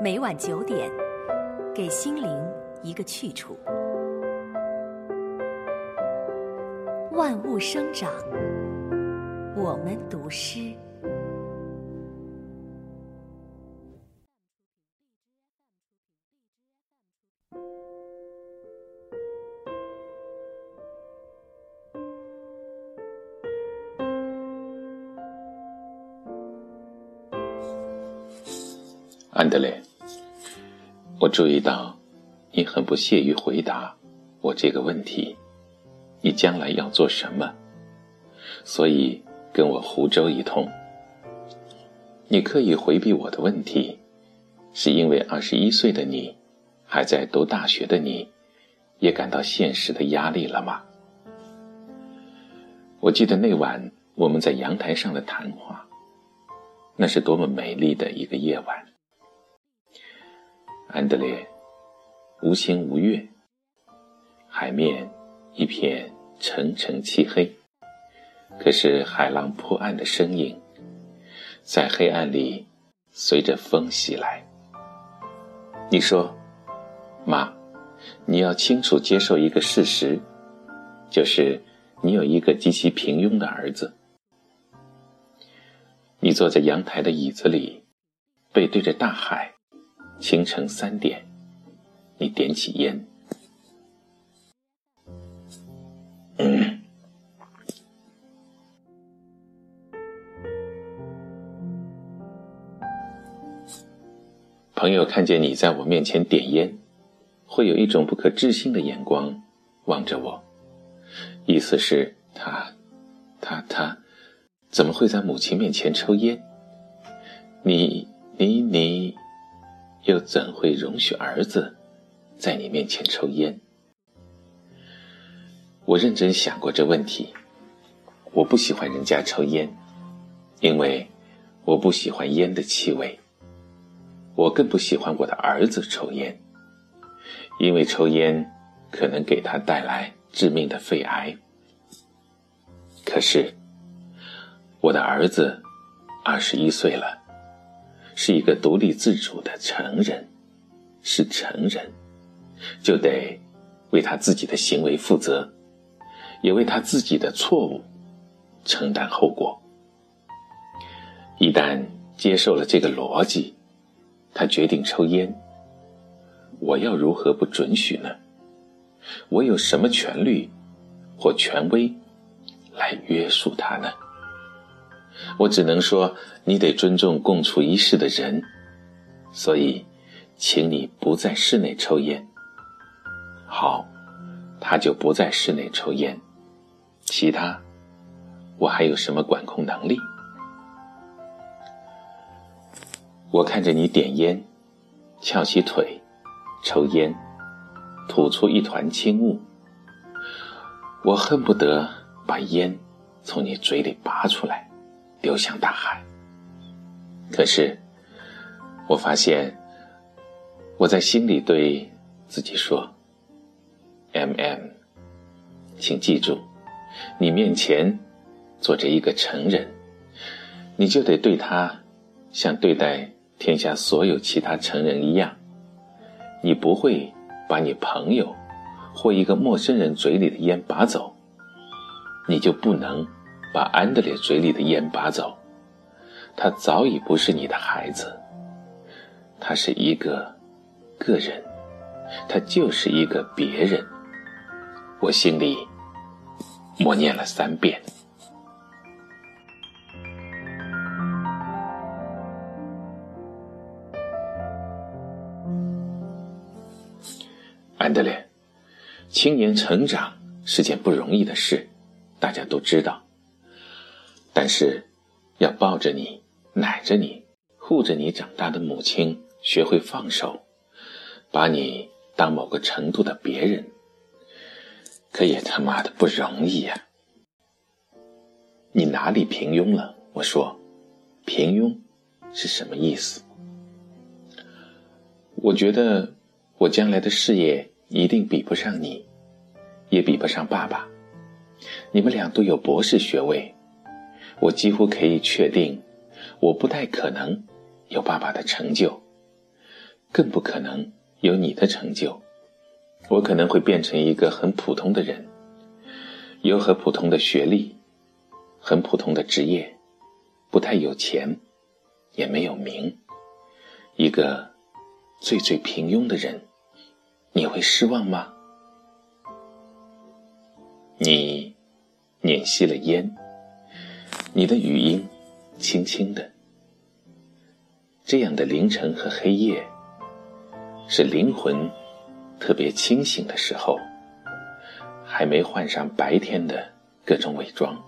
每晚九点，给心灵一个去处。万物生长，我们读诗。安德烈，我注意到你很不屑于回答我这个问题：你将来要做什么？所以跟我胡诌一通。你刻意回避我的问题，是因为二十一岁的你，还在读大学的你，也感到现实的压力了吗？我记得那晚我们在阳台上的谈话，那是多么美丽的一个夜晚。安德烈，无星无月，海面一片沉沉漆黑。可是海浪破岸的身影，在黑暗里随着风袭来。你说，妈，你要清楚接受一个事实，就是你有一个极其平庸的儿子。你坐在阳台的椅子里，背对着大海。清晨三点，你点起烟。朋友看见你在我面前点烟，会有一种不可置信的眼光望着我，意思是他，他，他怎么会在母亲面前抽烟？你，你，你。又怎会容许儿子在你面前抽烟？我认真想过这问题。我不喜欢人家抽烟，因为我不喜欢烟的气味。我更不喜欢我的儿子抽烟，因为抽烟可能给他带来致命的肺癌。可是，我的儿子二十一岁了。是一个独立自主的成人，是成人，就得为他自己的行为负责，也为他自己的错误承担后果。一旦接受了这个逻辑，他决定抽烟，我要如何不准许呢？我有什么权利或权威来约束他呢？我只能说，你得尊重共处一室的人，所以，请你不在室内抽烟。好，他就不在室内抽烟。其他，我还有什么管控能力？我看着你点烟，翘起腿，抽烟，吐出一团轻雾，我恨不得把烟从你嘴里拔出来。流向大海。可是，我发现，我在心里对自己说：“M M，请记住，你面前坐着一个成人，你就得对他像对待天下所有其他成人一样。你不会把你朋友或一个陌生人嘴里的烟拔走，你就不能。”把安德烈嘴里的烟拔走，他早已不是你的孩子，他是一个个人，他就是一个别人。我心里默念了三遍。安德烈，青年成长是件不容易的事，大家都知道。但是，要抱着你、奶着你、护着你长大的母亲学会放手，把你当某个程度的别人，可也他妈的不容易呀！你哪里平庸了？我说，平庸是什么意思？我觉得我将来的事业一定比不上你，也比不上爸爸。你们俩都有博士学位。我几乎可以确定，我不太可能有爸爸的成就。更不可能有你的成就。我可能会变成一个很普通的人，有很普通的学历，很普通的职业，不太有钱，也没有名，一个最最平庸的人。你会失望吗？你捻熄了烟，你的语音轻轻的。这样的凌晨和黑夜，是灵魂特别清醒的时候，还没换上白天的各种伪装。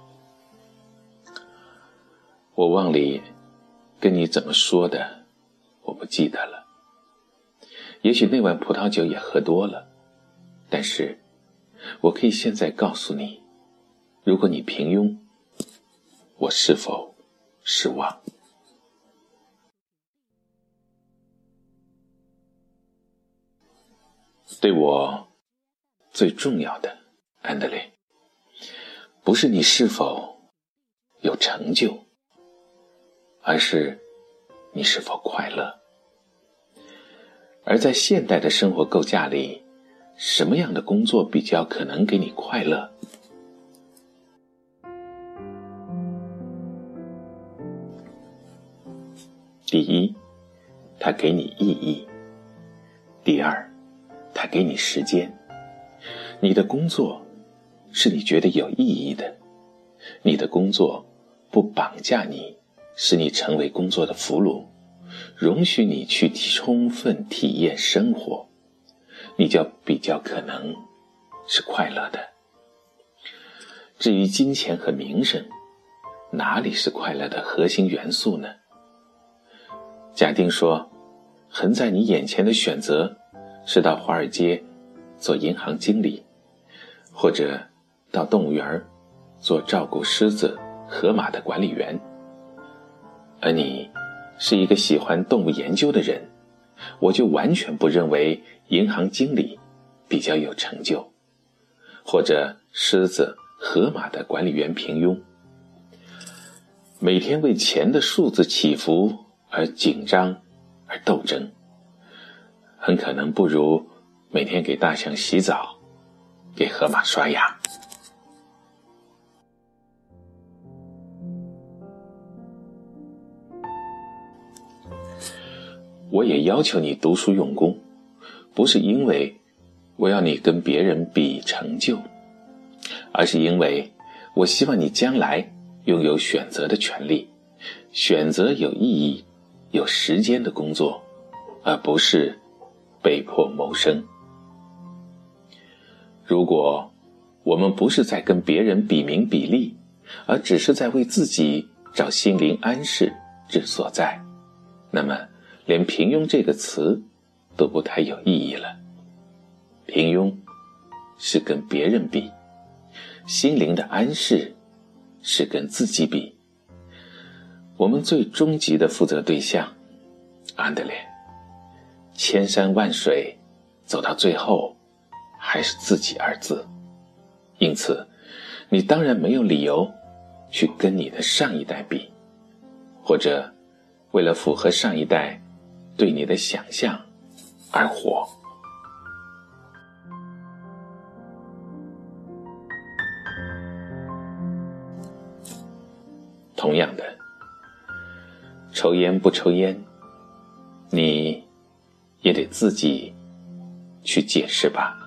我忘里跟你怎么说的，我不记得了。也许那碗葡萄酒也喝多了，但是，我可以现在告诉你，如果你平庸，我是否失望？对我最重要的，安德烈，不是你是否有成就，而是你是否快乐。而在现代的生活构架里，什么样的工作比较可能给你快乐？第一，它给你意义；第二，它给你时间。你的工作是你觉得有意义的，你的工作不绑架你，使你成为工作的俘虏。容许你去充分体验生活，你就比较可能是快乐的。至于金钱和名声，哪里是快乐的核心元素呢？假定说，横在你眼前的选择是到华尔街做银行经理，或者到动物园做照顾狮子、河马的管理员，而你。是一个喜欢动物研究的人，我就完全不认为银行经理比较有成就，或者狮子、河马的管理员平庸。每天为钱的数字起伏而紧张而斗争，很可能不如每天给大象洗澡，给河马刷牙。我也要求你读书用功，不是因为我要你跟别人比成就，而是因为我希望你将来拥有选择的权利，选择有意义、有时间的工作，而不是被迫谋生。如果我们不是在跟别人比名比利，而只是在为自己找心灵安适之所在，那么。连平庸这个词都不太有意义了。平庸是跟别人比，心灵的安适是跟自己比。我们最终极的负责对象，安德烈，千山万水走到最后还是自己二字。因此，你当然没有理由去跟你的上一代比，或者为了符合上一代。对你的想象而活。同样的，抽烟不抽烟，你也得自己去解释吧。